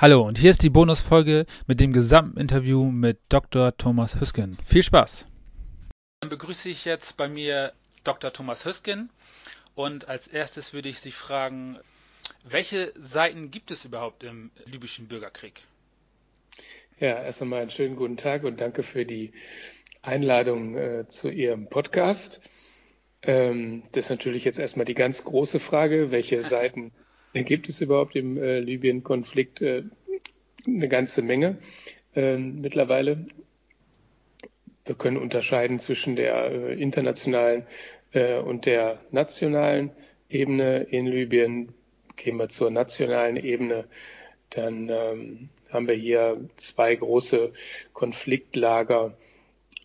Hallo und hier ist die Bonusfolge mit dem gesamten Interview mit Dr. Thomas Hüsken. Viel Spaß! Dann begrüße ich jetzt bei mir Dr. Thomas Hüsken und als erstes würde ich Sie fragen, welche Seiten gibt es überhaupt im libyschen Bürgerkrieg? Ja, erst einmal einen schönen guten Tag und danke für die Einladung äh, zu Ihrem Podcast. Ähm, das ist natürlich jetzt erstmal die ganz große Frage, welche Seiten gibt es überhaupt im äh, Libyen-Konflikt äh, eine ganze Menge äh, mittlerweile. Wir können unterscheiden zwischen der äh, internationalen äh, und der nationalen Ebene in Libyen. Gehen wir zur nationalen Ebene, dann ähm, haben wir hier zwei große Konfliktlager,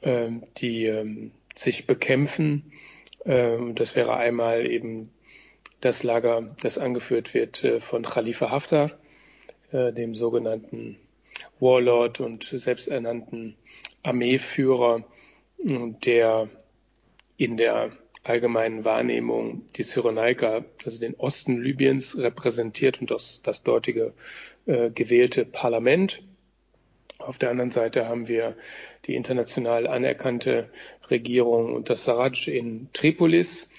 ähm, die ähm, sich bekämpfen. Ähm, das wäre einmal eben das Lager, das angeführt wird äh, von Khalifa Haftar, äh, dem sogenannten Warlord und selbsternannten Armeeführer, der in der allgemeinen Wahrnehmung die Cyrenaika, also den Osten Libyens, repräsentiert und das, das dortige äh, gewählte Parlament. Auf der anderen Seite haben wir die international anerkannte Regierung und das Sarraj in Tripolis,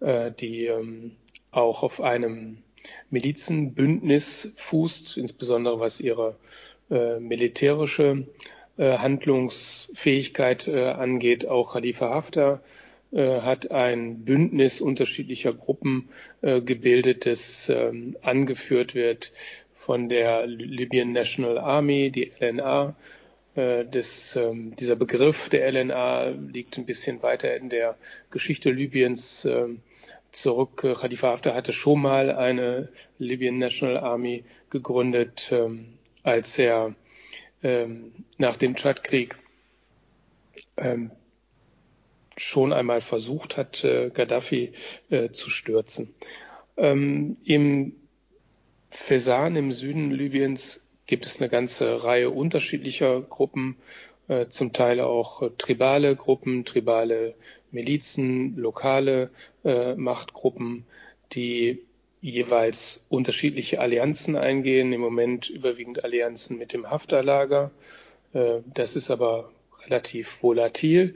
äh, die ähm, auch auf einem Milizenbündnis fußt, insbesondere was ihre äh, militärische äh, Handlungsfähigkeit äh, angeht. Auch Khalifa Haftar äh, hat ein Bündnis unterschiedlicher Gruppen äh, gebildet, das ähm, angeführt wird von der Libyan National Army, die LNA. Äh, das, ähm, dieser Begriff der LNA liegt ein bisschen weiter in der Geschichte Libyens ähm, zurück. Khalifa Haftar hatte schon mal eine Libyan National Army gegründet, ähm, als er ähm, nach dem Tschadkrieg ähm, schon einmal versucht hat, äh, Gaddafi äh, zu stürzen. Ähm, Im Fesan im Süden Libyens gibt es eine ganze Reihe unterschiedlicher Gruppen, äh, zum Teil auch äh, tribale Gruppen, tribale Milizen, lokale äh, Machtgruppen, die jeweils unterschiedliche Allianzen eingehen, im Moment überwiegend Allianzen mit dem Haftar-Lager. Äh, das ist aber relativ volatil.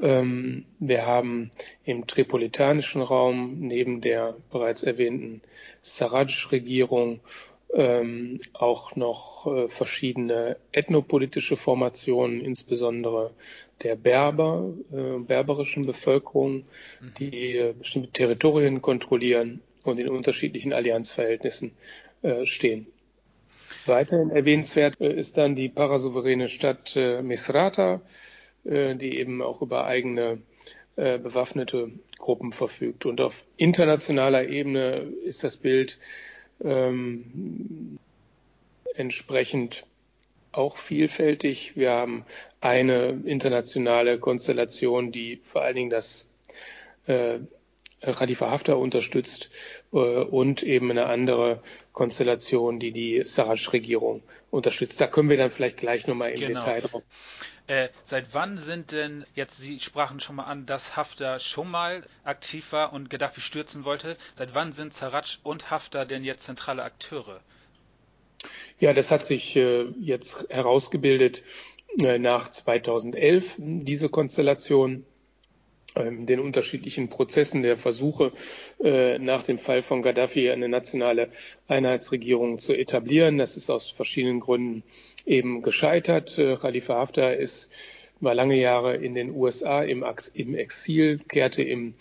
Ähm, wir haben im tripolitanischen Raum neben der bereits erwähnten Sarraj-Regierung ähm, auch noch äh, verschiedene ethnopolitische Formationen, insbesondere der Berber, äh, berberischen Bevölkerung, mhm. die äh, bestimmte Territorien kontrollieren und in unterschiedlichen Allianzverhältnissen äh, stehen. Weiterhin erwähnenswert äh, ist dann die parasouveräne Stadt äh, Misrata, die eben auch über eigene bewaffnete Gruppen verfügt. Und auf internationaler Ebene ist das Bild ähm, entsprechend auch vielfältig. Wir haben eine internationale Konstellation, die vor allen Dingen das äh, Khalifa Haftar unterstützt äh, und eben eine andere Konstellation, die die Sarraj-Regierung unterstützt. Da können wir dann vielleicht gleich nochmal im genau. Detail drauf. Äh, seit wann sind denn, jetzt Sie sprachen schon mal an, dass Haftar schon mal aktiv war und Gaddafi stürzen wollte. Seit wann sind Sarraj und Haftar denn jetzt zentrale Akteure? Ja, das hat sich äh, jetzt herausgebildet äh, nach 2011, diese Konstellation den unterschiedlichen Prozessen der Versuche äh, nach dem Fall von Gaddafi eine nationale Einheitsregierung zu etablieren. Das ist aus verschiedenen Gründen eben gescheitert. Äh, Khalifa Haftar ist war lange Jahre in den USA im, Exil, kehrte im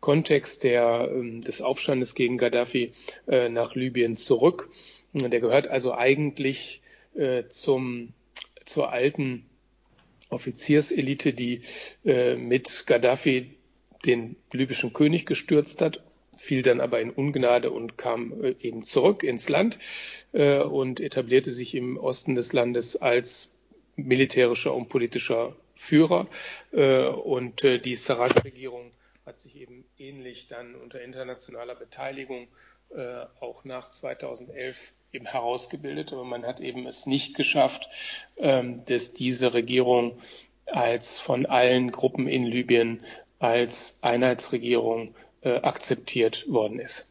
Kontext der, ähm, des Aufstandes gegen Gaddafi äh, nach Libyen zurück. Der gehört also eigentlich zum, zur alten Offizierselite, die äh, mit Gaddafi den libyschen König gestürzt hat, fiel dann aber in Ungnade und kam äh, eben zurück ins Land äh, und etablierte sich im Osten des Landes als militärischer und politischer Führer. Äh, und äh, die Sarraj-Regierung hat sich eben ähnlich dann unter internationaler Beteiligung äh, auch nach 2011 eben herausgebildet, aber man hat eben es nicht geschafft, ähm, dass diese Regierung als von allen Gruppen in Libyen als Einheitsregierung äh, akzeptiert worden ist.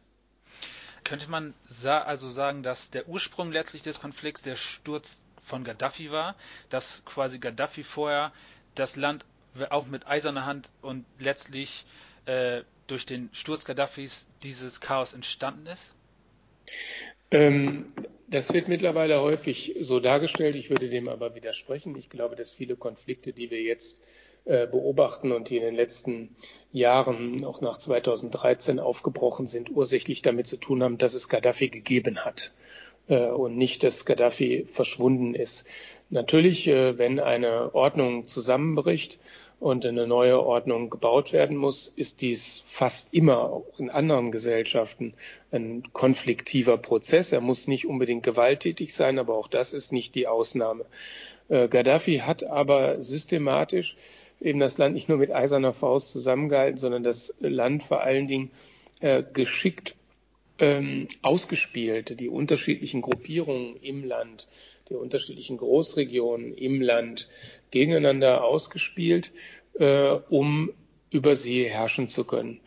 könnte man also sagen, dass der Ursprung letztlich des Konflikts der Sturz von Gaddafi war, dass quasi Gaddafi vorher das Land auch mit eiserner Hand und letztlich äh, durch den Sturz Gaddafis dieses Chaos entstanden ist? Ähm, das wird mittlerweile häufig so dargestellt. Ich würde dem aber widersprechen. Ich glaube, dass viele Konflikte, die wir jetzt äh, beobachten und die in den letzten Jahren, auch nach 2013 aufgebrochen sind, ursächlich damit zu tun haben, dass es Gaddafi gegeben hat äh, und nicht, dass Gaddafi verschwunden ist. Natürlich, äh, wenn eine Ordnung zusammenbricht und eine neue Ordnung gebaut werden muss, ist dies fast immer auch in anderen Gesellschaften ein konfliktiver Prozess. Er muss nicht unbedingt gewalttätig sein, aber auch das ist nicht die Ausnahme. Äh, Gaddafi hat aber systematisch eben das Land nicht nur mit eiserner Faust zusammengehalten, sondern das Land vor allen Dingen äh, geschickt ähm, ausgespielt, die unterschiedlichen Gruppierungen im Land, die unterschiedlichen Großregionen im Land gegeneinander ausgespielt, äh, um über sie herrschen zu können.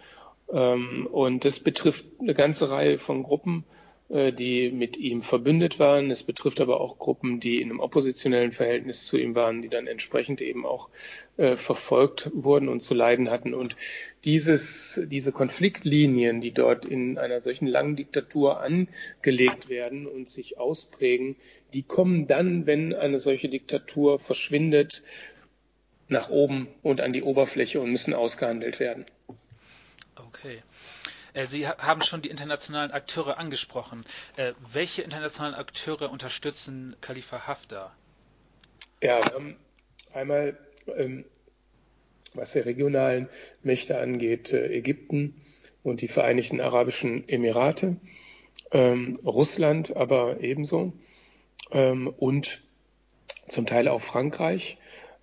Ähm, und das betrifft eine ganze Reihe von Gruppen, die mit ihm verbündet waren. Es betrifft aber auch Gruppen, die in einem oppositionellen Verhältnis zu ihm waren, die dann entsprechend eben auch äh, verfolgt wurden und zu leiden hatten. Und dieses, diese Konfliktlinien, die dort in einer solchen langen Diktatur angelegt werden und sich ausprägen, die kommen dann, wenn eine solche Diktatur verschwindet, nach oben und an die Oberfläche und müssen ausgehandelt werden. Okay. Äh, Sie haben schon die internationalen Akteure angesprochen. Äh, welche internationalen Akteure unterstützen Khalifa Haftar? Ja, einmal, ähm, was die regionalen Mächte angeht, äh, Ägypten und die Vereinigten Arabischen Emirate, ähm, Russland aber ebenso ähm, und zum Teil auch Frankreich.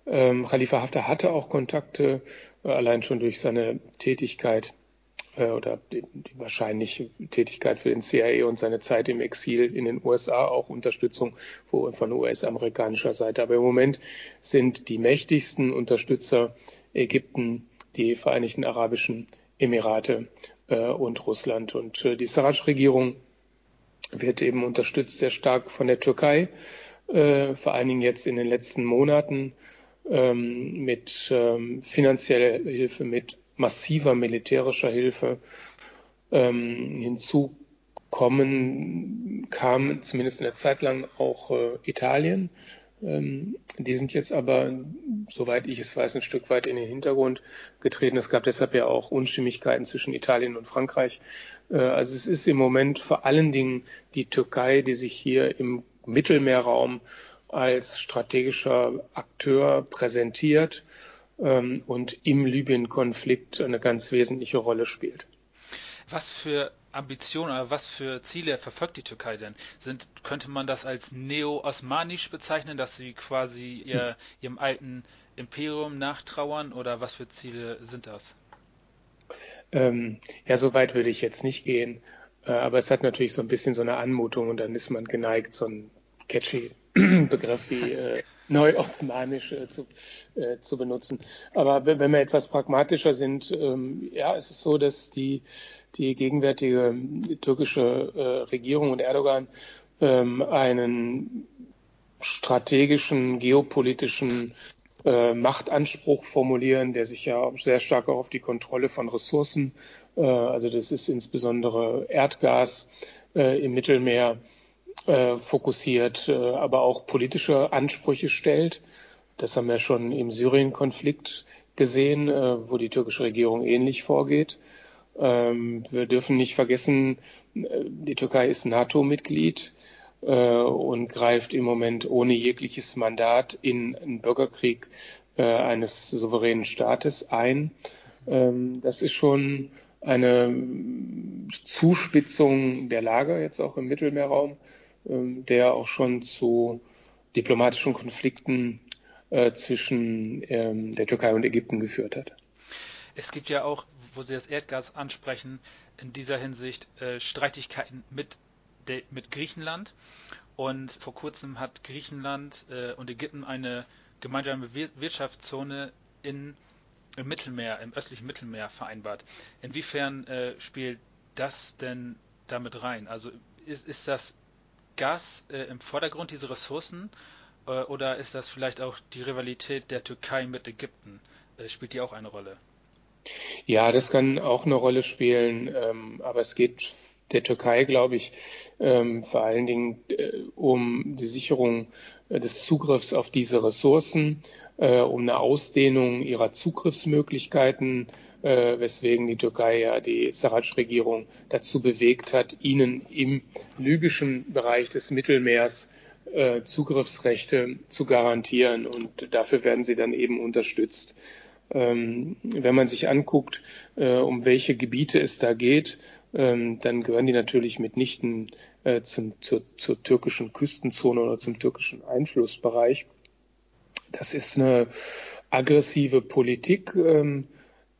Khalifa Haftar hatte auch Kontakte, allein schon durch seine Tätigkeit oder die, die wahrscheinliche Tätigkeit für den CIA und seine Zeit im Exil in den USA, auch Unterstützung von US-amerikanischer Seite. Aber im Moment sind die mächtigsten Unterstützer Ägypten, die Vereinigten Arabischen Emirate äh, und Russland. Und äh, die Sarraj-Regierung wird eben unterstützt sehr stark von der Türkei, äh, vor allen Dingen jetzt in den letzten Monaten ähm, mit ähm, finanzieller Hilfe, mit massiver militärischer Hilfe ähm, hinzukommen, kam zumindest in der Zeit lang auch äh, Italien. Ähm, die sind jetzt aber, soweit ich es weiß, ein Stück weit in den Hintergrund getreten. Es gab deshalb ja auch Unstimmigkeiten zwischen Italien und Frankreich. Äh, also es ist im Moment vor allen Dingen die Türkei, die sich hier im Mittelmeerraum als strategischer Akteur präsentiert ähm, und im Libyen-Konflikt eine ganz wesentliche Rolle spielt. Was für Ambitionen oder was für Ziele verfolgt die Türkei denn? Sind, könnte man das als neo-osmanisch bezeichnen, dass sie quasi ihr, ihrem alten Imperium nachtrauern oder was für Ziele sind das? Ähm, ja, so weit würde ich jetzt nicht gehen. Äh, aber es hat natürlich so ein bisschen so eine Anmutung und dann ist man geneigt, so ein catchy Begriff wie äh, Neuosmanisch äh, zu, äh, zu benutzen. Aber wenn, wir etwas pragmatischer sind, ähm, ja, es ist so, dass die, die gegenwärtige türkische äh, Regierung und Erdogan ähm, einen strategischen, geopolitischen äh, Machtanspruch formulieren, der sich ja sehr stark auch auf die Kontrolle von Ressourcen, äh, also das ist insbesondere Erdgas äh, im Mittelmeer, äh, fokussiert, äh, aber auch politische Ansprüche stellt. Das haben wir schon im Syrien-Konflikt gesehen, äh, wo die türkische Regierung ähnlich vorgeht. Ähm, wir dürfen nicht vergessen, die Türkei ist NATO-Mitglied und greift im Moment ohne jegliches Mandat in einen Bürgerkrieg eines souveränen Staates ein. Ähm, das ist schon eine Zuspitzung der Lage jetzt auch im Mittelmeerraum der auch schon zu diplomatischen Konflikten äh, zwischen ähm, der Türkei und Ägypten geführt hat. Es gibt ja auch, wo Sie das Erdgas ansprechen, in dieser Hinsicht äh, Streitigkeiten mit, mit Griechenland. Und vor kurzem hat Griechenland äh, und Ägypten eine gemeinsame Wirtschaftszone in, im Mittelmeer, im östlichen Mittelmeer vereinbart. Inwiefern spielt das denn damit rein? Also ist, ist das Gas äh, im Vordergrund, diese Ressourcen, äh, oder ist das vielleicht auch die Rivalität der Türkei mit Ägypten? Äh, spielt die auch eine Rolle? Ja, das kann auch eine Rolle spielen, ähm, aber es geht der Türkei, glaube ich, ähm, vor allen Dingen äh, um die Sicherung äh, des Zugriffs auf diese Ressourcen, äh, um eine Ausdehnung ihrer Zugriffsmöglichkeiten, äh, weswegen die Türkei ja die Sarraj-Regierung dazu bewegt hat, ihnen im libyschen Bereich des Mittelmeers äh, Zugriffsrechte zu garantieren. Und dafür werden sie dann eben unterstützt. Ähm, wenn man sich anguckt, um welche Gebiete es da geht, ähm, dann gehören die natürlich mitnichten äh, zum, zur, zur türkischen Küstenzone oder zum türkischen Einflussbereich. Das ist eine aggressive Politik, ähm,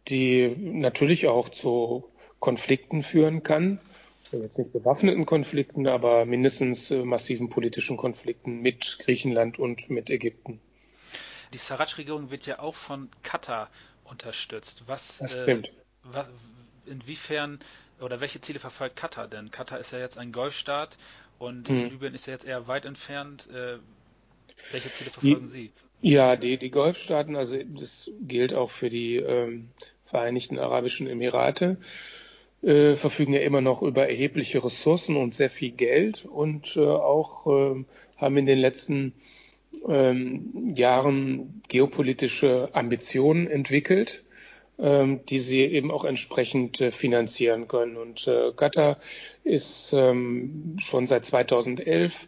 die natürlich auch zu Konflikten führen kann. Jetzt nicht bewaffneten Konflikten, aber mindestens äh, massiven politischen Konflikten mit Griechenland und mit Ägypten. Die Sarraj-Regierung wird ja auch von Katar unterstützt. Was, das stimmt. Äh, was, inwiefern oder welche Ziele verfolgt Katar denn? Katar ist ja jetzt ein Golfstaat und hm. Libyen ist ja jetzt eher weit entfernt. Äh, welche Ziele verfolgen die, Sie? Ja, die, die Golfstaaten, also das gilt auch für die ähm, Vereinigten Arabischen Emirate, äh, verfügen ja immer noch über erhebliche Ressourcen und sehr viel Geld und äh, auch äh, haben in den letzten ähm, Jahren geopolitische Ambitionen entwickelt, ähm, die sie eben auch entsprechend äh, finanzieren können. Und äh, Katar ist ähm, schon seit 2011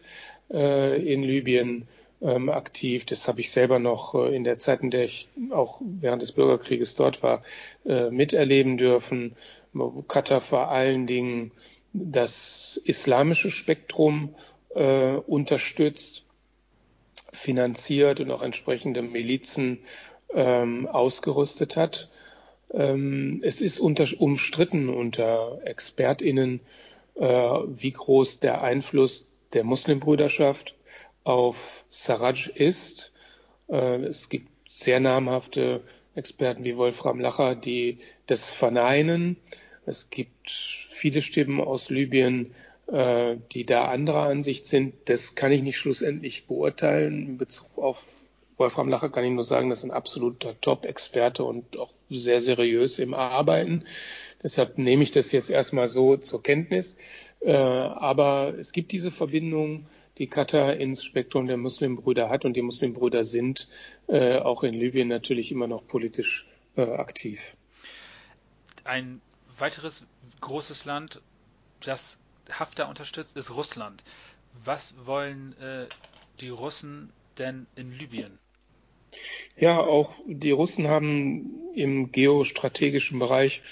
äh, in Libyen ähm, aktiv. Das habe ich selber noch äh, in der Zeit, in der ich auch während des Bürgerkrieges dort war, äh, miterleben dürfen. Katar vor allen Dingen das islamische Spektrum äh, unterstützt finanziert und auch entsprechende Milizen ähm, ausgerüstet hat. Ähm, es ist unter, umstritten unter ExpertInnen, äh, wie groß der Einfluss der Muslimbrüderschaft auf Sarraj ist. Äh, es gibt sehr namhafte Experten wie Wolfram Lacher, die das verneinen. Es gibt viele Stimmen aus Libyen, äh, die da anderer Ansicht sind. Das kann ich nicht schlussendlich beurteilen. In Bezug auf Wolfram Lacher kann ich nur sagen, das ist ein absoluter Top-Experte und auch sehr seriös im Arbeiten. Deshalb nehme ich das jetzt erstmal so zur Kenntnis. Äh, aber es gibt diese Verbindung, die Katar ins Spektrum der Muslimbrüder hat und die Muslimbrüder sind äh, auch in Libyen natürlich immer noch politisch aktiv. Ein weiteres großes Land, das Haftar unterstützt, ist Russland. Was wollen äh, die Russen denn in Libyen? Ja, auch die Russen haben im geostrategischen Bereich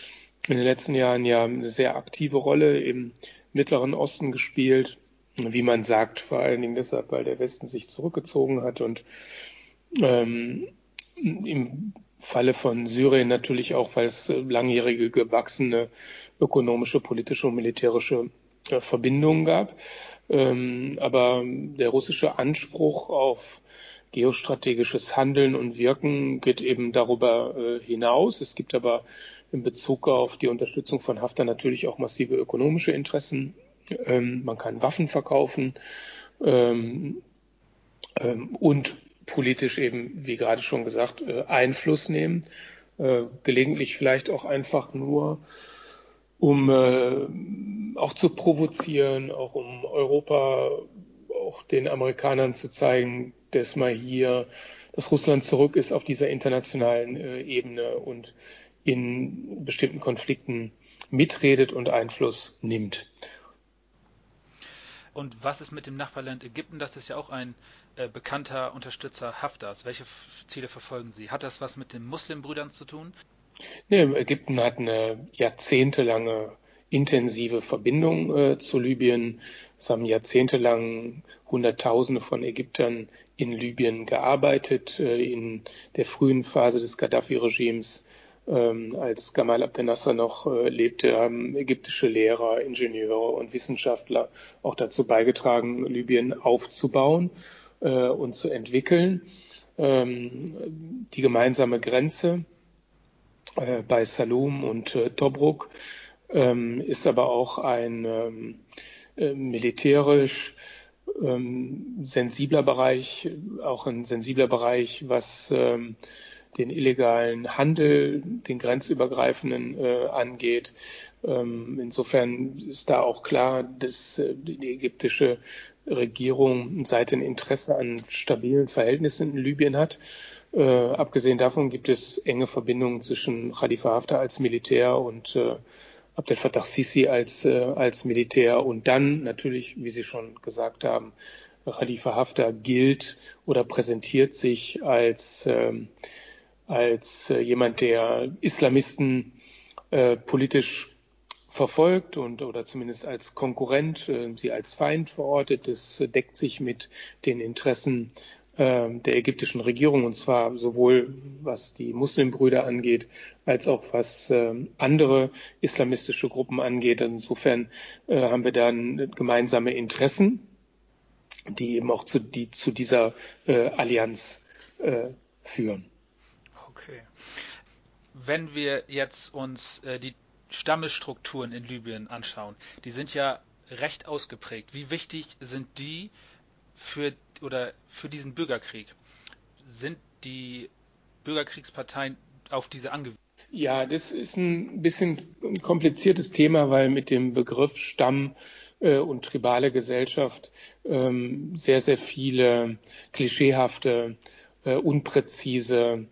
in den letzten Jahren ja eine sehr aktive Rolle im Mittleren Osten gespielt. Wie man sagt, vor allen Dingen deshalb, weil der Westen sich zurückgezogen hat und ähm, im Falle von Syrien natürlich auch, weil es langjährige gewachsene ökonomische, politische und militärische äh, Verbindungen gab. Ähm, aber der russische Anspruch auf geostrategisches Handeln und Wirken geht eben darüber äh, hinaus. Es gibt aber in Bezug auf die Unterstützung von Haftar natürlich auch massive ökonomische Interessen. Ähm, man kann Waffen verkaufen ähm, und politisch eben, wie gerade schon gesagt, äh, Einfluss nehmen. gelegentlich vielleicht auch einfach nur um äh, auch zu provozieren, auch um Europa, auch den Amerikanern zu zeigen, dass mal hier, dass Russland zurück ist auf dieser internationalen äh, Ebene und in bestimmten Konflikten mitredet und Einfluss nimmt. Und was ist mit dem Nachbarland Ägypten? Das ist ja auch ein äh, bekannter Unterstützer Haftars. Welche Ziele verfolgen Sie? Hat das was mit den Muslimbrüdern zu tun? Nee, Ägypten hat eine jahrzehntelange intensive Verbindung äh, zu Libyen. Es haben jahrzehntelang Hunderttausende von Ägyptern in Libyen gearbeitet. Äh, in der frühen Phase des Gaddafi-Regimes, ähm, als Gamal Abdel Nasser noch äh, lebte, haben ägyptische Lehrer, Ingenieure und Wissenschaftler auch dazu beigetragen, Libyen aufzubauen äh, und zu entwickeln. Ähm, die gemeinsame Grenze äh, bei Salum und äh, Tobruk ähm, ist aber auch ein ähm, äh, militärisch ähm, sensibler Bereich, auch ein sensibler Bereich, was ähm, den illegalen Handel, den grenzübergreifenden äh, angeht. Ähm, insofern ist da auch klar, dass äh, die ägyptische Regierung seit ein Interesse an stabilen Verhältnissen in Libyen hat. Äh, abgesehen davon gibt es enge Verbindungen zwischen Khalifa Haftar als Militär und äh, Abdel Fattah Sisi als, äh, als Militär und dann natürlich, wie Sie schon gesagt haben, Khalifa Haftar gilt oder präsentiert sich als, ähm, als äh, jemand, der Islamisten äh, politisch verfolgt und oder zumindest als Konkurrent, äh, sie als Feind verortet. Das deckt sich mit den Interessen äh, der ägyptischen Regierung und zwar sowohl was die Muslimbrüder angeht, als auch was äh, andere islamistische Gruppen angeht. Insofern äh, haben wir dann gemeinsame Interessen, die eben auch zu, die, zu dieser äh, Allianz äh, führen. Okay. Wenn wir jetzt uns die Stammesstrukturen in Libyen anschauen, die sind ja recht ausgeprägt. Wie wichtig sind die für oder für diesen Bürgerkrieg? Sind die Bürgerkriegsparteien auf diese angewiesen? Ja, das ist ein bisschen ein kompliziertes Thema, weil mit dem Begriff Stamm äh, und tribale Gesellschaft ähm, sehr, sehr viele klischeehafte, äh, unpräzise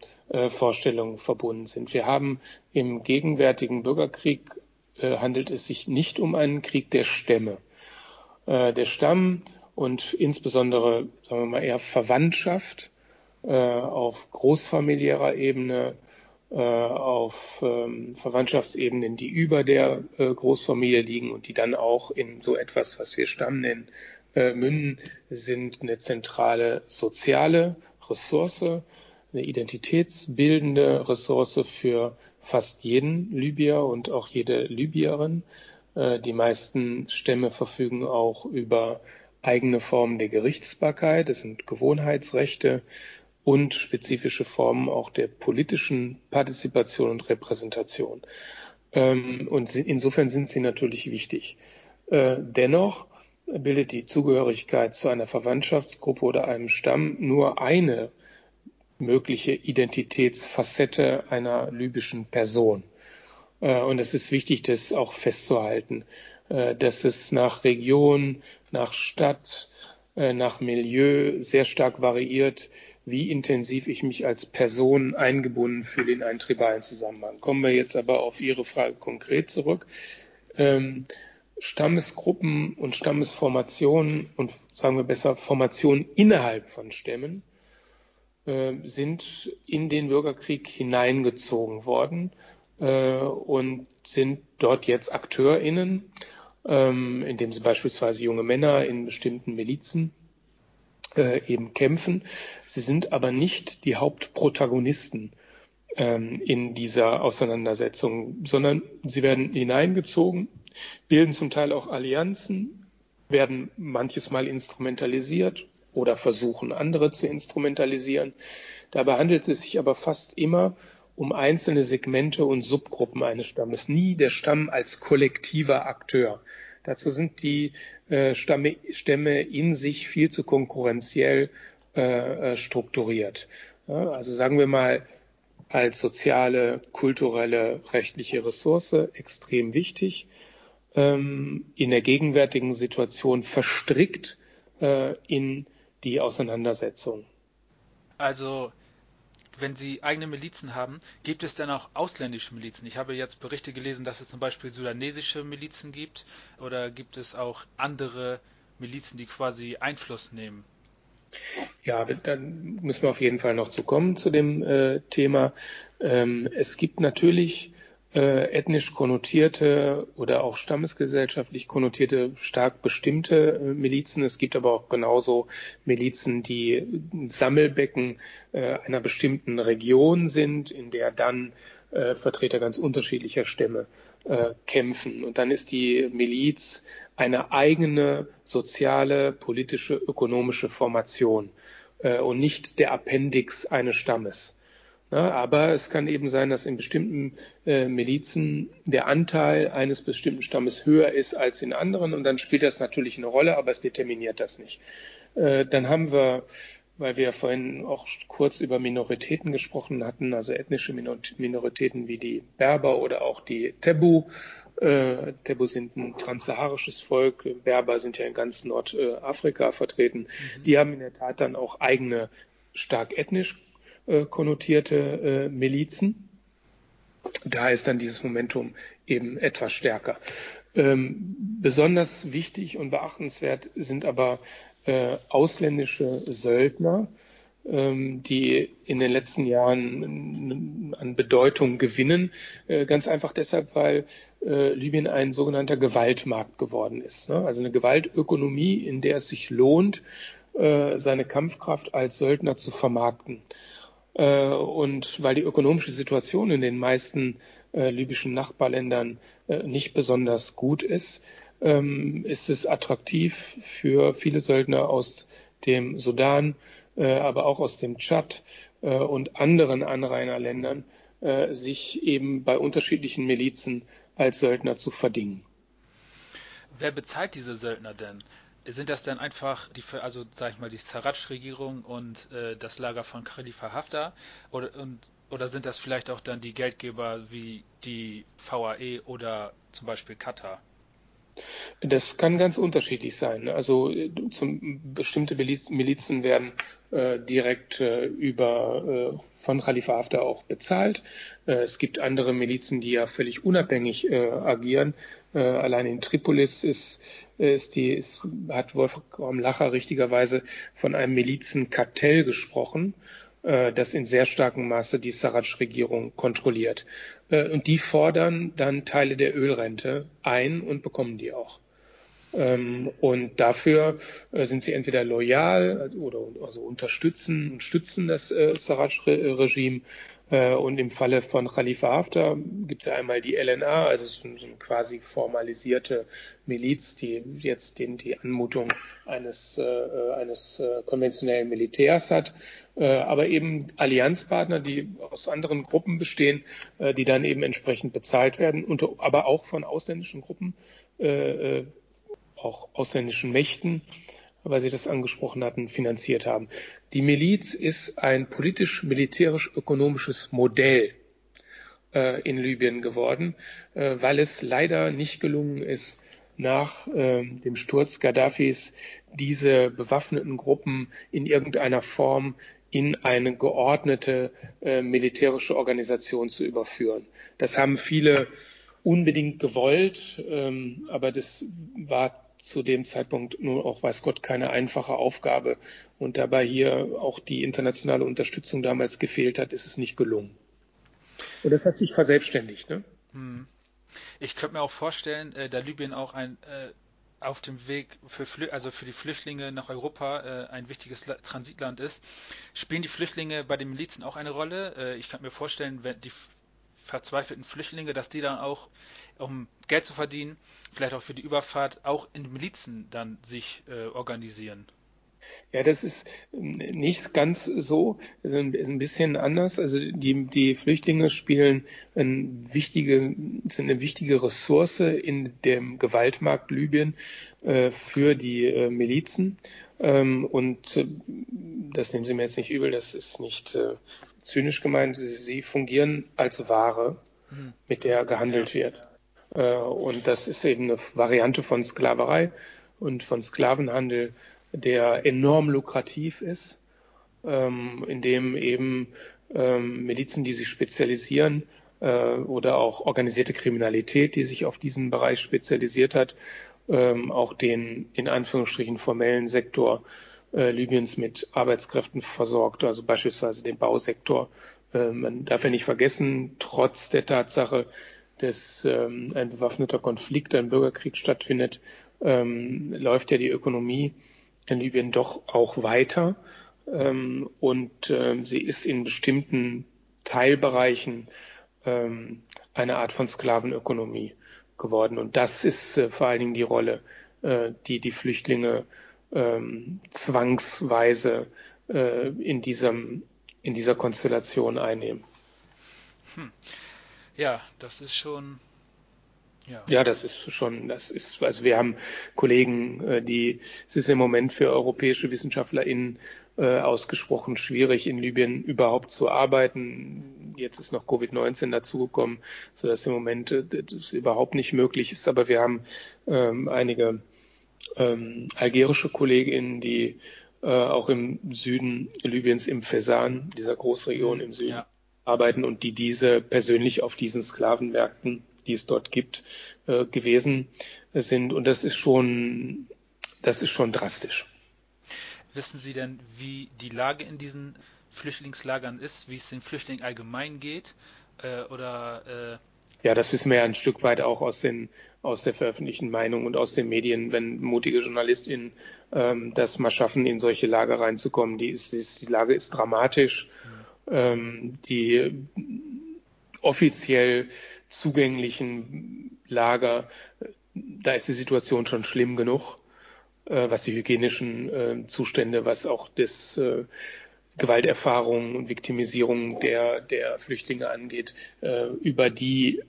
Vorstellungen verbunden sind. Wir haben im gegenwärtigen Bürgerkrieg äh, handelt es sich nicht um einen Krieg der Stämme. Äh, der Stamm und insbesondere, sagen wir mal, eher Verwandtschaft äh, auf großfamiliärer Ebene, äh, auf ähm, Verwandtschaftsebenen, die über der äh, Großfamilie liegen und die dann auch in so etwas, was wir Stamm nennen, münden, sind eine zentrale soziale Ressource, eine identitätsbildende Ressource für fast jeden Libyer und auch jede Libyerin. Äh, die meisten Stämme verfügen auch über eigene Formen der Gerichtsbarkeit, das sind Gewohnheitsrechte und spezifische Formen auch der politischen Partizipation und Repräsentation. Ähm, und insofern sind sie natürlich wichtig. Äh, dennoch bildet die Zugehörigkeit zu einer Verwandtschaftsgruppe oder einem Stamm nur eine mögliche Identitätsfacette einer libyschen Person. Äh, und es ist wichtig, das auch festzuhalten, äh, dass es nach Region, nach Stadt, äh, nach Milieu sehr stark variiert, wie intensiv ich mich als Person eingebunden fühle in einen tribalen Zusammenhang. Kommen wir jetzt aber auf Ihre Frage konkret zurück. Ähm, Stammesgruppen und Stammesformationen und sagen wir besser Formationen innerhalb von Stämmen sind in den Bürgerkrieg hineingezogen worden äh, und sind dort jetzt AkteurInnen, ähm, indem sie beispielsweise junge Männer in bestimmten Milizen äh, eben kämpfen. Sie sind aber nicht die Hauptprotagonisten ähm, in dieser Auseinandersetzung, sondern sie werden hineingezogen, bilden zum Teil auch Allianzen, werden manches Mal instrumentalisiert oder versuchen, andere zu instrumentalisieren. Dabei handelt es sich aber fast immer um einzelne Segmente und Subgruppen eines Stammes, nie der Stamm als kollektiver Akteur. Dazu sind die äh, Stamme, Stämme in sich viel zu konkurrenziell äh, äh strukturiert. Ja, also sagen wir mal, als soziale, kulturelle, rechtliche Ressource extrem wichtig, ähm, in der gegenwärtigen Situation verstrickt äh, in die Auseinandersetzung. Also, wenn Sie eigene Milizen haben, gibt es denn auch ausländische Milizen? Ich habe jetzt Berichte gelesen, dass es zum Beispiel sudanesische Milizen gibt oder gibt es auch andere Milizen, die quasi Einfluss nehmen? Ja, dann müssen wir auf jeden Fall noch zu kommen zu dem äh, Thema. Ähm, es gibt natürlich äh, ethnisch konnotierte oder auch stammesgesellschaftlich konnotierte, stark bestimmte äh, Milizen. Es gibt aber auch genauso Milizen, die Sammelbecken äh, einer bestimmten Region sind, in der dann äh, Vertreter ganz unterschiedlicher Stämme äh, kämpfen. Und dann ist die Miliz eine eigene soziale, politische, ökonomische Formation äh, und nicht der Appendix eines Stammes. Ja, aber es kann eben sein, dass in bestimmten äh, Milizen der Anteil eines bestimmten Stammes höher ist als in anderen und dann spielt das natürlich eine Rolle, aber es determiniert das nicht. Äh, dann haben wir, weil wir vorhin auch kurz über Minoritäten gesprochen hatten, also ethnische Minoritäten wie die Berber oder auch die Tebu. Äh, Tebu sind ein transsaharisches Volk, Berber sind ja in ganz Nordafrika vertreten. Mhm. Die haben in der Tat dann auch eigene stark ethnisch äh, konnotierte äh, Milizen. Da ist dann dieses Momentum eben etwas stärker. Ähm, besonders wichtig und beachtenswert sind aber äh, ausländische Söldner, ähm, die in den letzten Jahren an Bedeutung gewinnen. Äh, ganz einfach deshalb, weil äh, Libyen ein sogenannter Gewaltmarkt geworden ist. Ne? Also eine Gewaltökonomie, in der es sich lohnt, äh, seine Kampfkraft als Söldner zu vermarkten. Äh, und weil die ökonomische Situation in den meisten äh, libyschen Nachbarländern äh, nicht besonders gut ist, ähm, ist es attraktiv für viele Söldner aus dem Sudan, aber auch aus dem Tschad und anderen Anrainerländern, sich eben bei unterschiedlichen Milizen als Söldner zu verdingen. Wer bezahlt diese Söldner denn? Sind das dann einfach die, also sag ich mal, die Sarraj-Regierung und äh, das Lager von Khalifa Haftar oder, und, oder sind das vielleicht auch dann die Geldgeber wie die VAE oder zum Beispiel Katar? Das kann ganz unterschiedlich sein. Also zum, bestimmte Milizen werden äh, direkt äh, über äh, von Khalifa Haftar auch bezahlt. Äh, es gibt andere Milizen, die ja völlig unabhängig äh, agieren. Äh, allein in Tripolis ist ist die, ist, hat Wolfram Lacher richtigerweise von einem Milizenkartell gesprochen, äh, das in sehr starkem Maße die Sarraj-Regierung kontrolliert. Äh, und die fordern dann Teile der Ölrente ein und bekommen die auch. Ähm, und dafür äh, sind sie entweder loyal oder also unterstützen und stützen das äh, Sarraj-Regime äh, und im Falle von Khalifa Haftar gibt es ja einmal die LNA, also so, eine quasi formalisierte Miliz, die jetzt den, die Anmutung eines, äh, eines äh, konventionellen Militärs hat, äh, aber eben Allianzpartner, die aus anderen Gruppen bestehen, äh, die dann eben entsprechend bezahlt werden, unter, aber auch von ausländischen Gruppen, äh, auch ausländischen Mächten weil Sie das angesprochen hatten, finanziert haben. Die Miliz ist ein politisch-militärisch-ökonomisches Modell äh, in Libyen geworden, äh, weil es leider nicht gelungen ist, nach äh, dem Sturz Gaddafis diese bewaffneten Gruppen in irgendeiner Form in eine geordnete äh, militärische Organisation zu überführen. Das haben viele unbedingt gewollt, ähm, aber das war zu dem Zeitpunkt nun auch, weiß Gott, keine einfache Aufgabe. Und dabei hier auch die internationale Unterstützung damals gefehlt hat, ist es nicht gelungen. Und das hat sich verselbstständigt. Ne? Hm. Ich könnte mir auch vorstellen, äh, da Libyen auch ein äh, auf dem Weg für Flü also für die Flüchtlinge nach Europa äh, ein wichtiges La Transitland ist, spielen die Flüchtlinge bei den Milizen auch eine Rolle. Äh, ich kann mir vorstellen, wenn die verzweifelten Flüchtlinge, dass die dann auch, um Geld zu verdienen, vielleicht auch für die Überfahrt, auch in Milizen dann sich äh, organisieren. Ja, das ist nicht ganz so, ist ein bisschen anders. Also die, die Flüchtlinge spielen eine wichtige, sind eine wichtige Ressource in dem Gewaltmarkt Libyen äh, für die äh, Milizen. Ähm, und äh, das nehmen Sie mir jetzt nicht übel, das ist nicht zynisch gemeint, sie fungieren als Ware, mhm. mit der gehandelt wird. Äh, und das ist eben eine Variante von Sklaverei und von Sklavenhandel, der enorm lukrativ ist, ähm, in dem eben ähm, Milizen, die sich spezialisieren, äh, oder auch organisierte Kriminalität, die sich auf diesen Bereich spezialisiert hat, ähm, auch den in Anführungsstrichen formellen Sektor äh, Libyens mit Arbeitskräften versorgt, also beispielsweise den Bausektor. Man darf ja nicht vergessen, trotz der Tatsache, dass ähm, ein bewaffneter Konflikt, ein Bürgerkrieg stattfindet, ähm, läuft ja die Ökonomie in Libyen doch auch weiter. Ähm, und ähm, sie ist in bestimmten Teilbereichen ähm, eine Art von Sklavenökonomie geworden. Und das ist äh, vor allen Dingen die Rolle, äh, die die Flüchtlinge ähm, zwangsweise äh, in diesem in dieser Konstellation einnehmen. Hm. Ja, das ist schon ja. ja, das ist schon, das ist, also wir haben Kollegen, äh, die, es ist im Moment für europäische WissenschaftlerInnen äh, ausgesprochen schwierig, in Libyen überhaupt zu arbeiten. Jetzt ist noch Covid-19 dazugekommen, sodass im Moment äh, das überhaupt nicht möglich ist. Aber wir haben ähm, einige ähm, algerische KollegInnen, die äh, auch im Süden Libyens, im Fesan, dieser Großregion im Süden, ja. Arbeiten und die diese persönlich auf diesen Sklavenmärkten die es dort gibt, äh, gewesen sind. Und das ist schon, das ist schon drastisch. Wissen Sie denn, wie die Lage in diesen Flüchtlingslagern ist, wie es den Flüchtlingen allgemein geht? Äh, oder äh ja, das wissen wir ja ein Stück weit auch aus, den, aus der veröffentlichten Meinung und aus den Medien, wenn mutige JournalistInnen ähm, das mal schaffen, in solche Lager reinzukommen. Die, ist, die, die Lage ist dramatisch. Mhm. Ähm, die offiziell zugänglichen Lager, da ist die Situation schon schlimm genug, äh, was die hygienischen äh, Zustände, was auch das äh, Gewalterfahrung und Viktimisierung der, der Flüchtlinge angeht, über die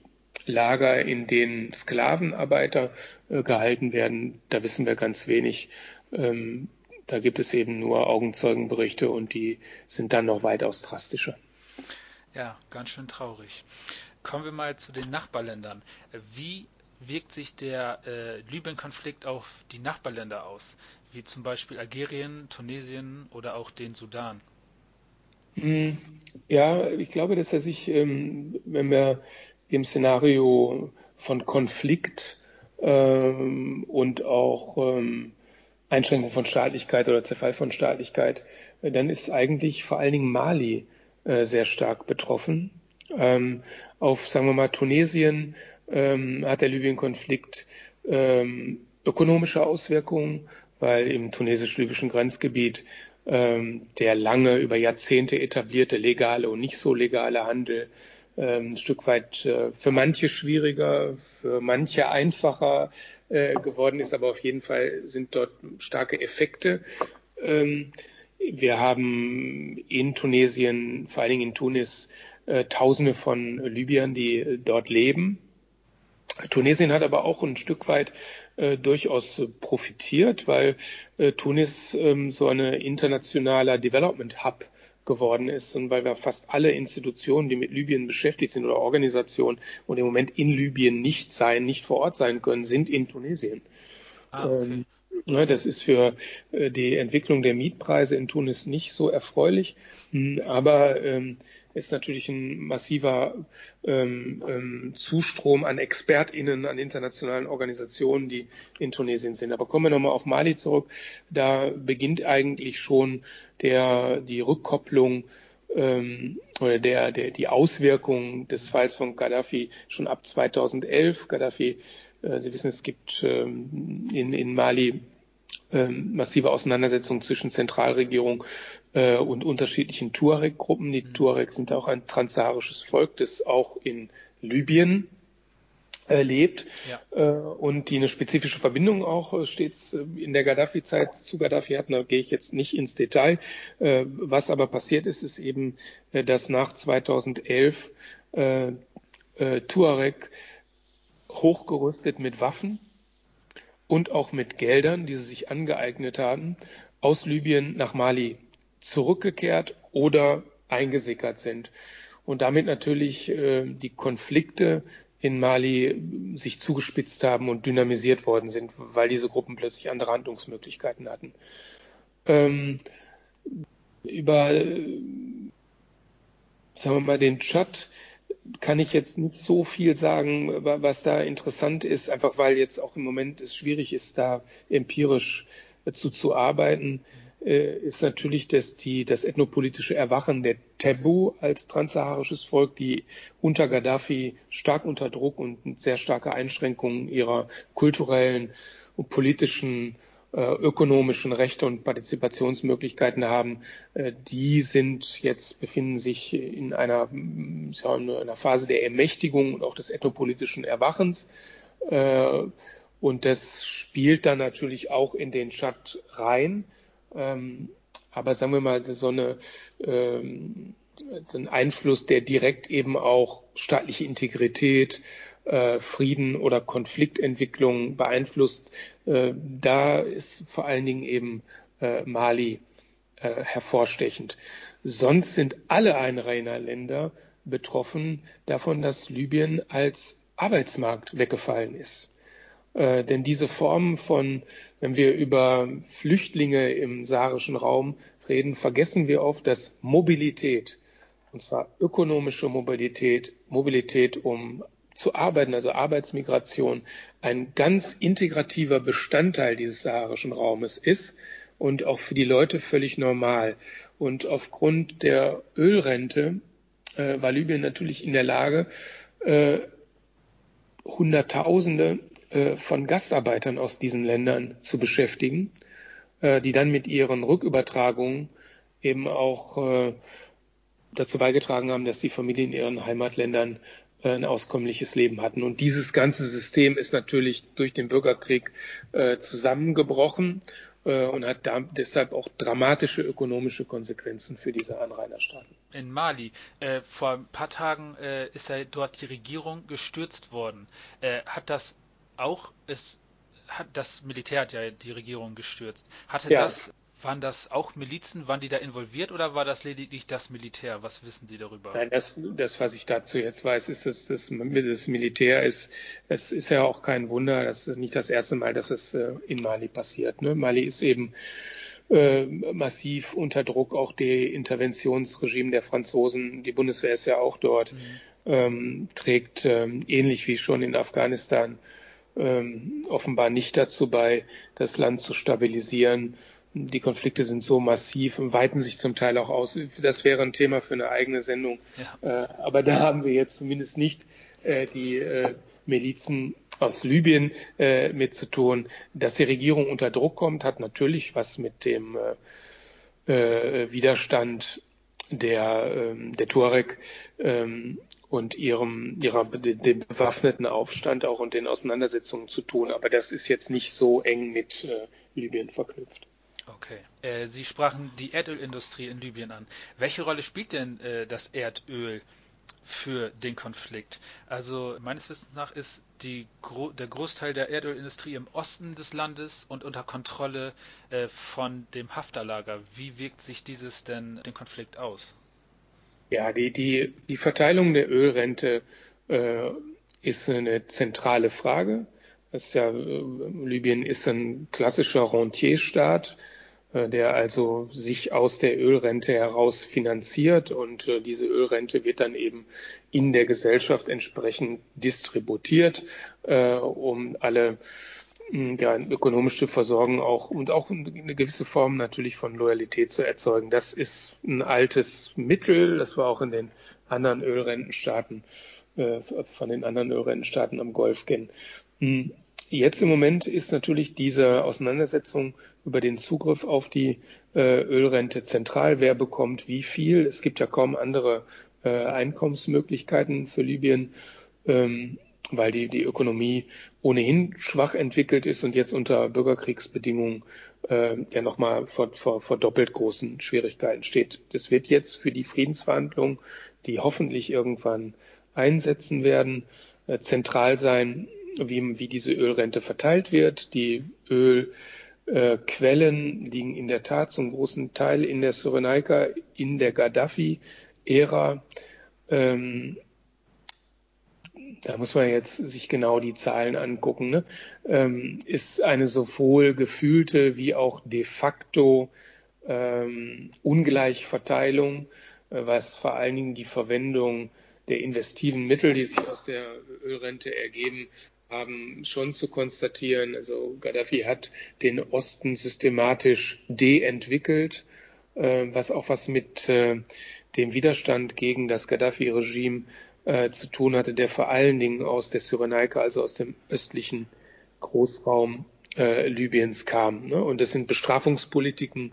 Lager, in denen Sklavenarbeiter gehalten werden, da wissen wir ganz wenig. Ähm, da gibt es eben nur Augenzeugenberichte und die sind dann noch weitaus drastischer. Ja, ganz schön traurig. Kommen wir mal zu den Nachbarländern. Wie wirkt sich der äh, Libyen-Konflikt auf die Nachbarländer aus, wie zum Beispiel Algerien, Tunesien oder auch den Sudan? Hm, ja, ich glaube, dass er sich, ähm, wenn wir im Szenario von Konflikt ähm, und auch ähm, Einschränkung von Staatlichkeit oder Zerfall von Staatlichkeit, äh, dann ist eigentlich vor allen Dingen Mali äh, sehr stark betroffen. Ähm, auf, sagen wir mal, Tunesien ähm, hat der Libyen-Konflikt ähm, ökonomische Auswirkungen, weil im tunesisch-libyschen Grenzgebiet der lange über Jahrzehnte etablierte legale und nicht so legale Handel ein Stück weit äh, für manche schwieriger, für manche einfacher äh, geworden ist, aber auf jeden Fall sind dort starke Effekte. Ähm, wir haben in Tunesien, vor allen Dingen in Tunis, äh, Tausende von Libyern, die dort leben. Tunesien hat aber auch ein Stück weit äh, durchaus profitiert, weil äh, Tunis ähm, so ein internationaler Development Hub geworden ist und weil wir fast alle Institutionen, die mit Libyen beschäftigt sind oder Organisationen und im Moment in Libyen nicht sein, nicht vor Ort sein können, sind in Tunesien. Ah, okay. ähm, Ne, das ist für äh, die Entwicklung der Mietpreise in Tunis nicht so erfreulich, hm, aber ähm, ist natürlich ein massiver ähm, ähm, Zustrom an ExpertInnen, an internationalen Organisationen, die in Tunesien sind. Aber kommen wir nochmal auf Mali zurück. Da beginnt eigentlich schon der, die Rückkopplung ähm, oder der, der, die Auswirkungen des Falls von Gaddafi schon ab 2011. Gaddafi äh, Sie wissen, es gibt ähm, in, in Mali ähm, massive Auseinandersetzungen zwischen Zentralregierung äh, und unterschiedlichen Tuareg-Gruppen. Die mhm. Tuareg sind auch ein transsaharisches Volk, das auch in Libyen äh, lebt ja. und die eine spezifische Verbindung auch stets in der Gaddafi-Zeit zu Gaddafi hatten. Da gehe ich jetzt nicht ins Detail. was aber passiert ist, ist eben, dass nach 2011 Tuareg hochgerüstet mit Waffen und auch mit Geldern, die sie sich angeeignet haben, aus Libyen nach Mali zurückgekehrt oder eingesickert sind. Und damit natürlich äh, die Konflikte in Mali sich zugespitzt haben und dynamisiert worden sind, weil diese Gruppen plötzlich andere Handlungsmöglichkeiten hatten. Ähm, über, äh, sagen wir mal, den Tschad kann ich jetzt nicht so viel sagen, was da interessant ist, einfach weil jetzt auch im Moment es schwierig ist, da empirisch zu, zu arbeiten, äh, ist natürlich dass die, das ethnopolitische Erwachen der Tabu als transsaharisches Volk, die unter Gaddafi stark unter Druck und sehr starke Einschränkungen ihrer kulturellen und politischen äh, ökonomischen Rechte und Partizipationsmöglichkeiten haben, äh, die sind jetzt, befinden sich in einer, in einer Phase der Ermächtigung und auch des ethnopolitischen Erwachens. Äh, und das spielt dann natürlich auch in den Chat rein. Ähm, aber sagen wir mal, so eine ähm, so ein Einfluss, der direkt eben auch staatliche Integrität, äh, Frieden oder Konfliktentwicklung beeinflusst. Äh, da ist vor allen Dingen eben äh, Mali äh, hervorstechend. Sonst sind alle Einrainerländer betroffen davon, dass Libyen als Arbeitsmarkt weggefallen ist. Äh, denn diese Form von, wenn wir über Flüchtlinge im saharischen Raum reden, vergessen wir oft, dass Mobilität, und zwar ökonomische Mobilität, Mobilität, um zu arbeiten, also Arbeitsmigration, ein ganz integrativer Bestandteil dieses saharischen Raumes ist und auch für die Leute völlig normal. Und aufgrund der Ölrente äh, war Libyen natürlich in der Lage, äh, Hunderttausende äh, von Gastarbeitern aus diesen Ländern zu beschäftigen, äh, die dann mit ihren Rückübertragungen eben auch äh, dazu beigetragen haben, dass die Familien in ihren Heimatländern ein auskömmliches Leben hatten. Und dieses ganze System ist natürlich durch den Bürgerkrieg zusammengebrochen und hat deshalb auch dramatische ökonomische Konsequenzen für diese Anrainerstaaten. In Mali, äh, vor ein paar Tagen äh, ist ja dort die Regierung gestürzt worden. Äh, hat das auch, es hat das Militär hat ja die Regierung gestürzt. Hatte ja. das waren das auch Milizen? Waren die da involviert oder war das lediglich das Militär? Was wissen Sie darüber? Nein, das, das was ich dazu jetzt weiß, ist, dass das, das Militär ist. Es ist ja auch kein Wunder. Das ist nicht das erste Mal, dass es äh, in Mali passiert. Ne? Mali ist eben äh, massiv unter Druck. Auch die Interventionsregime der Franzosen, die Bundeswehr ist ja auch dort, mhm. ähm, trägt ähm, ähnlich wie schon in Afghanistan ähm, offenbar nicht dazu bei, das Land zu stabilisieren die Konflikte sind so massiv und weiten sich zum Teil auch aus. Das wäre ein Thema für eine eigene Sendung. Ja. Äh, aber da haben wir jetzt zumindest nicht äh, die äh, Milizen aus Libyen äh, mit zu tun. Dass die Regierung unter Druck kommt, hat natürlich was mit dem äh, äh, Widerstand der, ähm, der Tuareg ähm, und ihrem, ihrer, dem bewaffneten Aufstand auch und den Auseinandersetzungen zu tun. Aber das ist jetzt nicht so eng mit Libyen verknüpft. Okay. Äh, Sie sprachen die Erdölindustrie in Libyen an. Welche Rolle spielt denn äh, das Erdöl für den Konflikt? Also meines Wissens nach ist die, der Großteil der Erdölindustrie im Osten des Landes und unter Kontrolle äh, von dem Hafterlager. Wie wirkt sich dieses denn den Konflikt aus? Ja, die, die, die Verteilung der Ölrente äh, ist eine zentrale Frage. Das ist ja, äh, Libyen ist ein klassischer Rentierstaat. Äh, der also sich aus der Ölrente heraus finanziert und äh, diese Ölrente wird dann eben in der Gesellschaft entsprechend distributiert, äh, um alle ja, ökonomisch zu versorgen auch und auch eine gewisse Form natürlich von Loyalität zu erzeugen. Das ist ein altes Mittel, das war auch in den anderen Ölrentenstaaten, von den anderen Ölrentenstaaten am Golf kennen. Hm, Jetzt im Moment ist natürlich diese Auseinandersetzung über den Zugriff auf die äh, Ölrente zentral. Wer bekommt wie viel? Es gibt ja kaum andere äh, Einkommensmöglichkeiten für Libyen, ähm, weil die, die Ökonomie ohnehin schwach entwickelt ist und jetzt unter Bürgerkriegsbedingungen äh, ja nochmal vor, vor, vor doppelt großen Schwierigkeiten steht. Das wird jetzt für die Friedensverhandlungen, die hoffentlich irgendwann einsetzen werden, äh, zentral sein, wie, wie diese Ölrente verteilt wird. Die Ölquellen äh, liegen in der Tat zum großen Teil in der Cyrenaika, in der Gaddafi-Ära. Ähm, da muss man jetzt sich genau die Zahlen angucken, ne? ähm, ist eine sowohl gefühlte wie auch de facto ähm, Ungleichverteilung, äh, was vor allen Dingen die Verwendung der investiven Mittel, die sich aus der Ölrente ergeben, haben schon zu konstatieren, also Gaddafi hat den Osten systematisch deentwickelt, äh, was auch was mit äh, dem Widerstand gegen das Gaddafi-Regime äh, zu tun hatte, der vor allen Dingen aus der Cyrenaika, also aus dem östlichen Großraum äh, Libyens kam. Ne? Und das sind Bestrafungspolitiken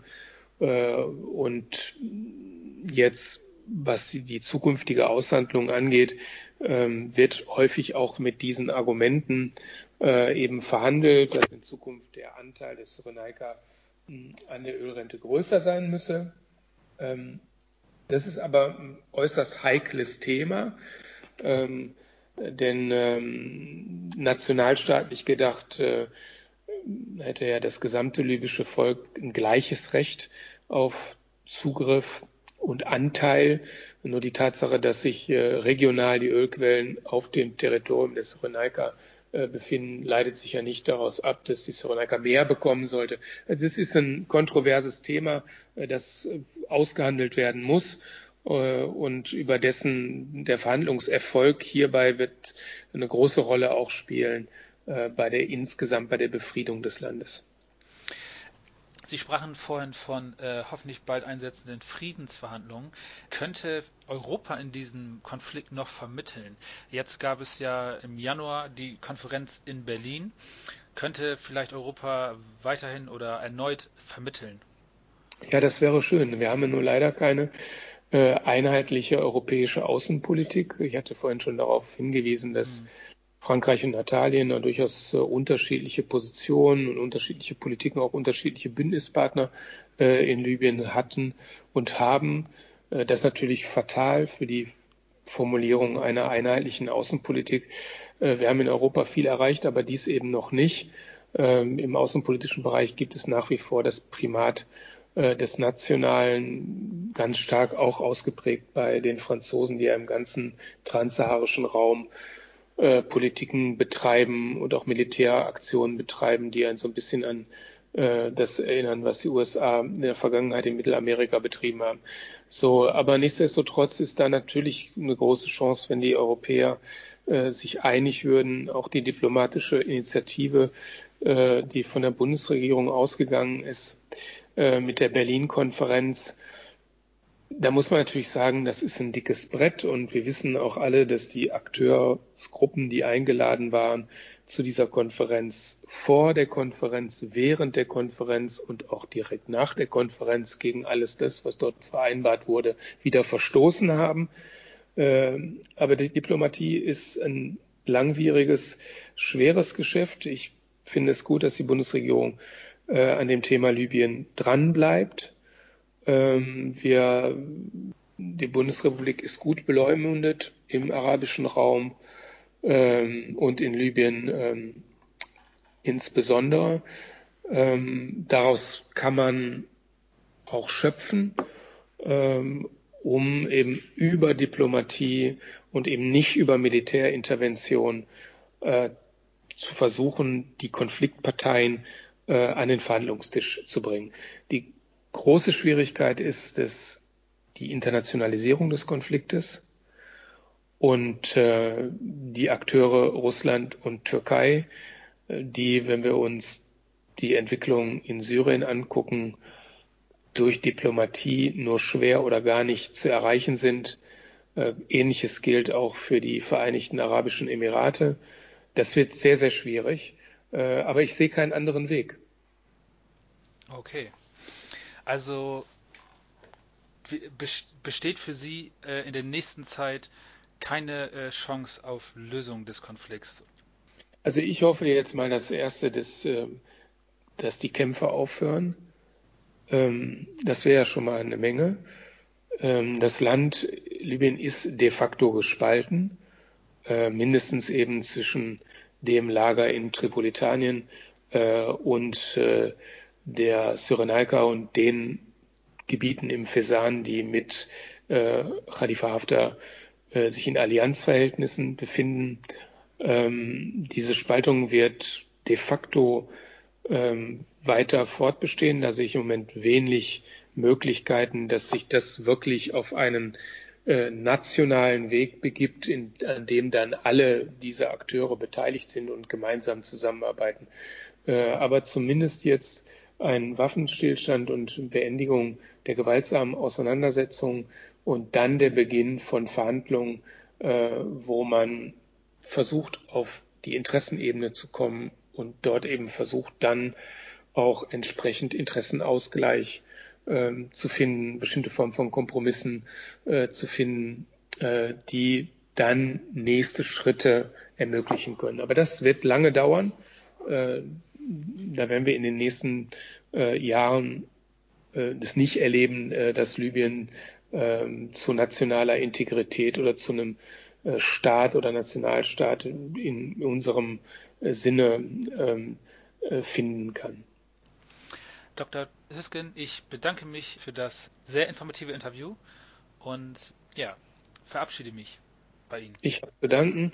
äh, und jetzt was die zukünftige Aushandlung angeht, ähm, wird häufig auch mit diesen Argumenten äh, eben verhandelt, dass in Zukunft der Anteil des Cyrenaika an der Ölrente größer sein müsse. Ähm, das ist aber ein äußerst heikles Thema, ähm, denn ähm, nationalstaatlich gedacht äh, hätte ja das gesamte libysche Volk ein gleiches Recht auf Zugriff und Anteil. Nur die Tatsache, dass sich äh, regional die Ölquellen auf dem Territorium des Cyrenaika äh, befinden, leitet sich ja nicht daraus ab, dass die Cyrenaika mehr bekommen sollte. Also es ist ein kontroverses Thema, äh, das ausgehandelt werden muss und über dessen der Verhandlungserfolg hierbei wird eine große Rolle auch spielen bei der insgesamt bei der Befriedung des Landes. Sie sprachen vorhin von äh, hoffentlich bald einsetzenden Friedensverhandlungen. Könnte Europa in diesem Konflikt noch vermitteln? Jetzt gab es ja im Januar die Konferenz in Berlin. Könnte vielleicht Europa weiterhin oder erneut vermitteln? Ja, das wäre schön. Wir haben ja nur leider keine äh, einheitliche europäische Außenpolitik. Ich hatte vorhin schon darauf hingewiesen, dass hm. Frankreich und Italien durchaus äh, unterschiedliche Positionen und unterschiedliche Politiken, auch unterschiedliche Bündnispartner äh, in Libyen hatten und haben. Äh, das ist natürlich fatal für die Formulierung einer einheitlichen Außenpolitik. Wir haben in Europa viel erreicht, aber dies eben noch nicht. Ähm, Im außenpolitischen Bereich gibt es nach wie vor das Primat des Nationalen ganz stark auch ausgeprägt bei den Franzosen, die ja im ganzen transsaharischen Raum äh, Politiken betreiben und auch Militäraktionen betreiben, die einen so ein bisschen an äh, das erinnern, was die USA in der Vergangenheit in Mittelamerika betrieben haben. So, aber nichtsdestotrotz ist da natürlich eine große Chance, wenn die Europäer äh, sich einig würden, auch die diplomatische Initiative, äh, die von der Bundesregierung ausgegangen ist, äh, mit der Berlin-Konferenz, da muss man natürlich sagen, das ist ein dickes Brett und wir wissen auch alle, dass die Akteursgruppen, die eingeladen waren zu dieser Konferenz, vor der Konferenz, während der Konferenz und auch direkt nach der Konferenz gegen alles das, was dort vereinbart wurde, wieder verstoßen haben. Ähm, aber die Diplomatie ist ein langwieriges, schweres Geschäft. Ich finde es gut, dass die Bundesregierung äh, an dem Thema Libyen dranbleibt ähm, wir, die Bundesrepublik ist gut beleumundet im arabischen Raum ähm, und in Libyen ähm, insbesondere. Ähm, daraus kann man auch schöpfen, ähm, um eben über Diplomatie und eben nicht über Militärintervention äh, zu versuchen, die Konfliktparteien äh, an den Verhandlungstisch zu bringen. Die große Schwierigkeit ist es die Internationalisierung des Konfliktes und äh, die Akteure Russland und Türkei, äh, die, wenn wir uns die Entwicklung in Syrien angucken, durch Diplomatie nur schwer oder gar nicht zu erreichen sind. Äh, Ähnliches gilt auch für die Vereinigten Arabischen Emirate. Das wird sehr, sehr schwierig, äh, aber ich sehe keinen anderen Weg. Okay. Also besteht für Sie äh, in der nächsten Zeit keine äh, Chance auf Lösung des Konflikts? Also ich hoffe jetzt mal das Erste, dass, äh, dass die Kämpfe aufhören. Ähm, das wäre ja schon mal eine Menge. Ähm, das Land Libyen ist de facto gespalten, äh, mindestens eben zwischen dem Lager in Tripolitanien äh, und äh, der Cyrenaika und den Gebieten im Fesan, die mit äh, Khalifa Haftar äh, sich in Allianzverhältnissen befinden. Ähm, diese Spaltung wird de facto ähm, weiter fortbestehen. Da sehe ich im Moment wenig Möglichkeiten, dass sich das wirklich auf einen äh, nationalen Weg begibt, in, an dem dann alle diese Akteure beteiligt sind und gemeinsam zusammenarbeiten. Äh, aber zumindest jetzt ein Waffenstillstand und Beendigung der gewaltsamen Auseinandersetzung und dann der Beginn von Verhandlungen, äh, wo man versucht, auf die Interessenebene zu kommen und dort eben versucht, dann auch entsprechend Interessenausgleich äh, zu finden, bestimmte Formen von Kompromissen äh, zu finden, äh, die dann nächste Schritte ermöglichen können. Aber das wird lange dauern. Äh, da werden wir in den nächsten äh, Jahren äh, das nicht erleben, äh, dass Libyen ähm, zu nationaler Integrität oder zu einem äh, Staat oder Nationalstaat in unserem Sinne ähm, finden kann. Dr. Hisken, ich bedanke mich für das sehr informative Interview und ja, verabschiede mich bei Ihnen. Ich habe zu danken.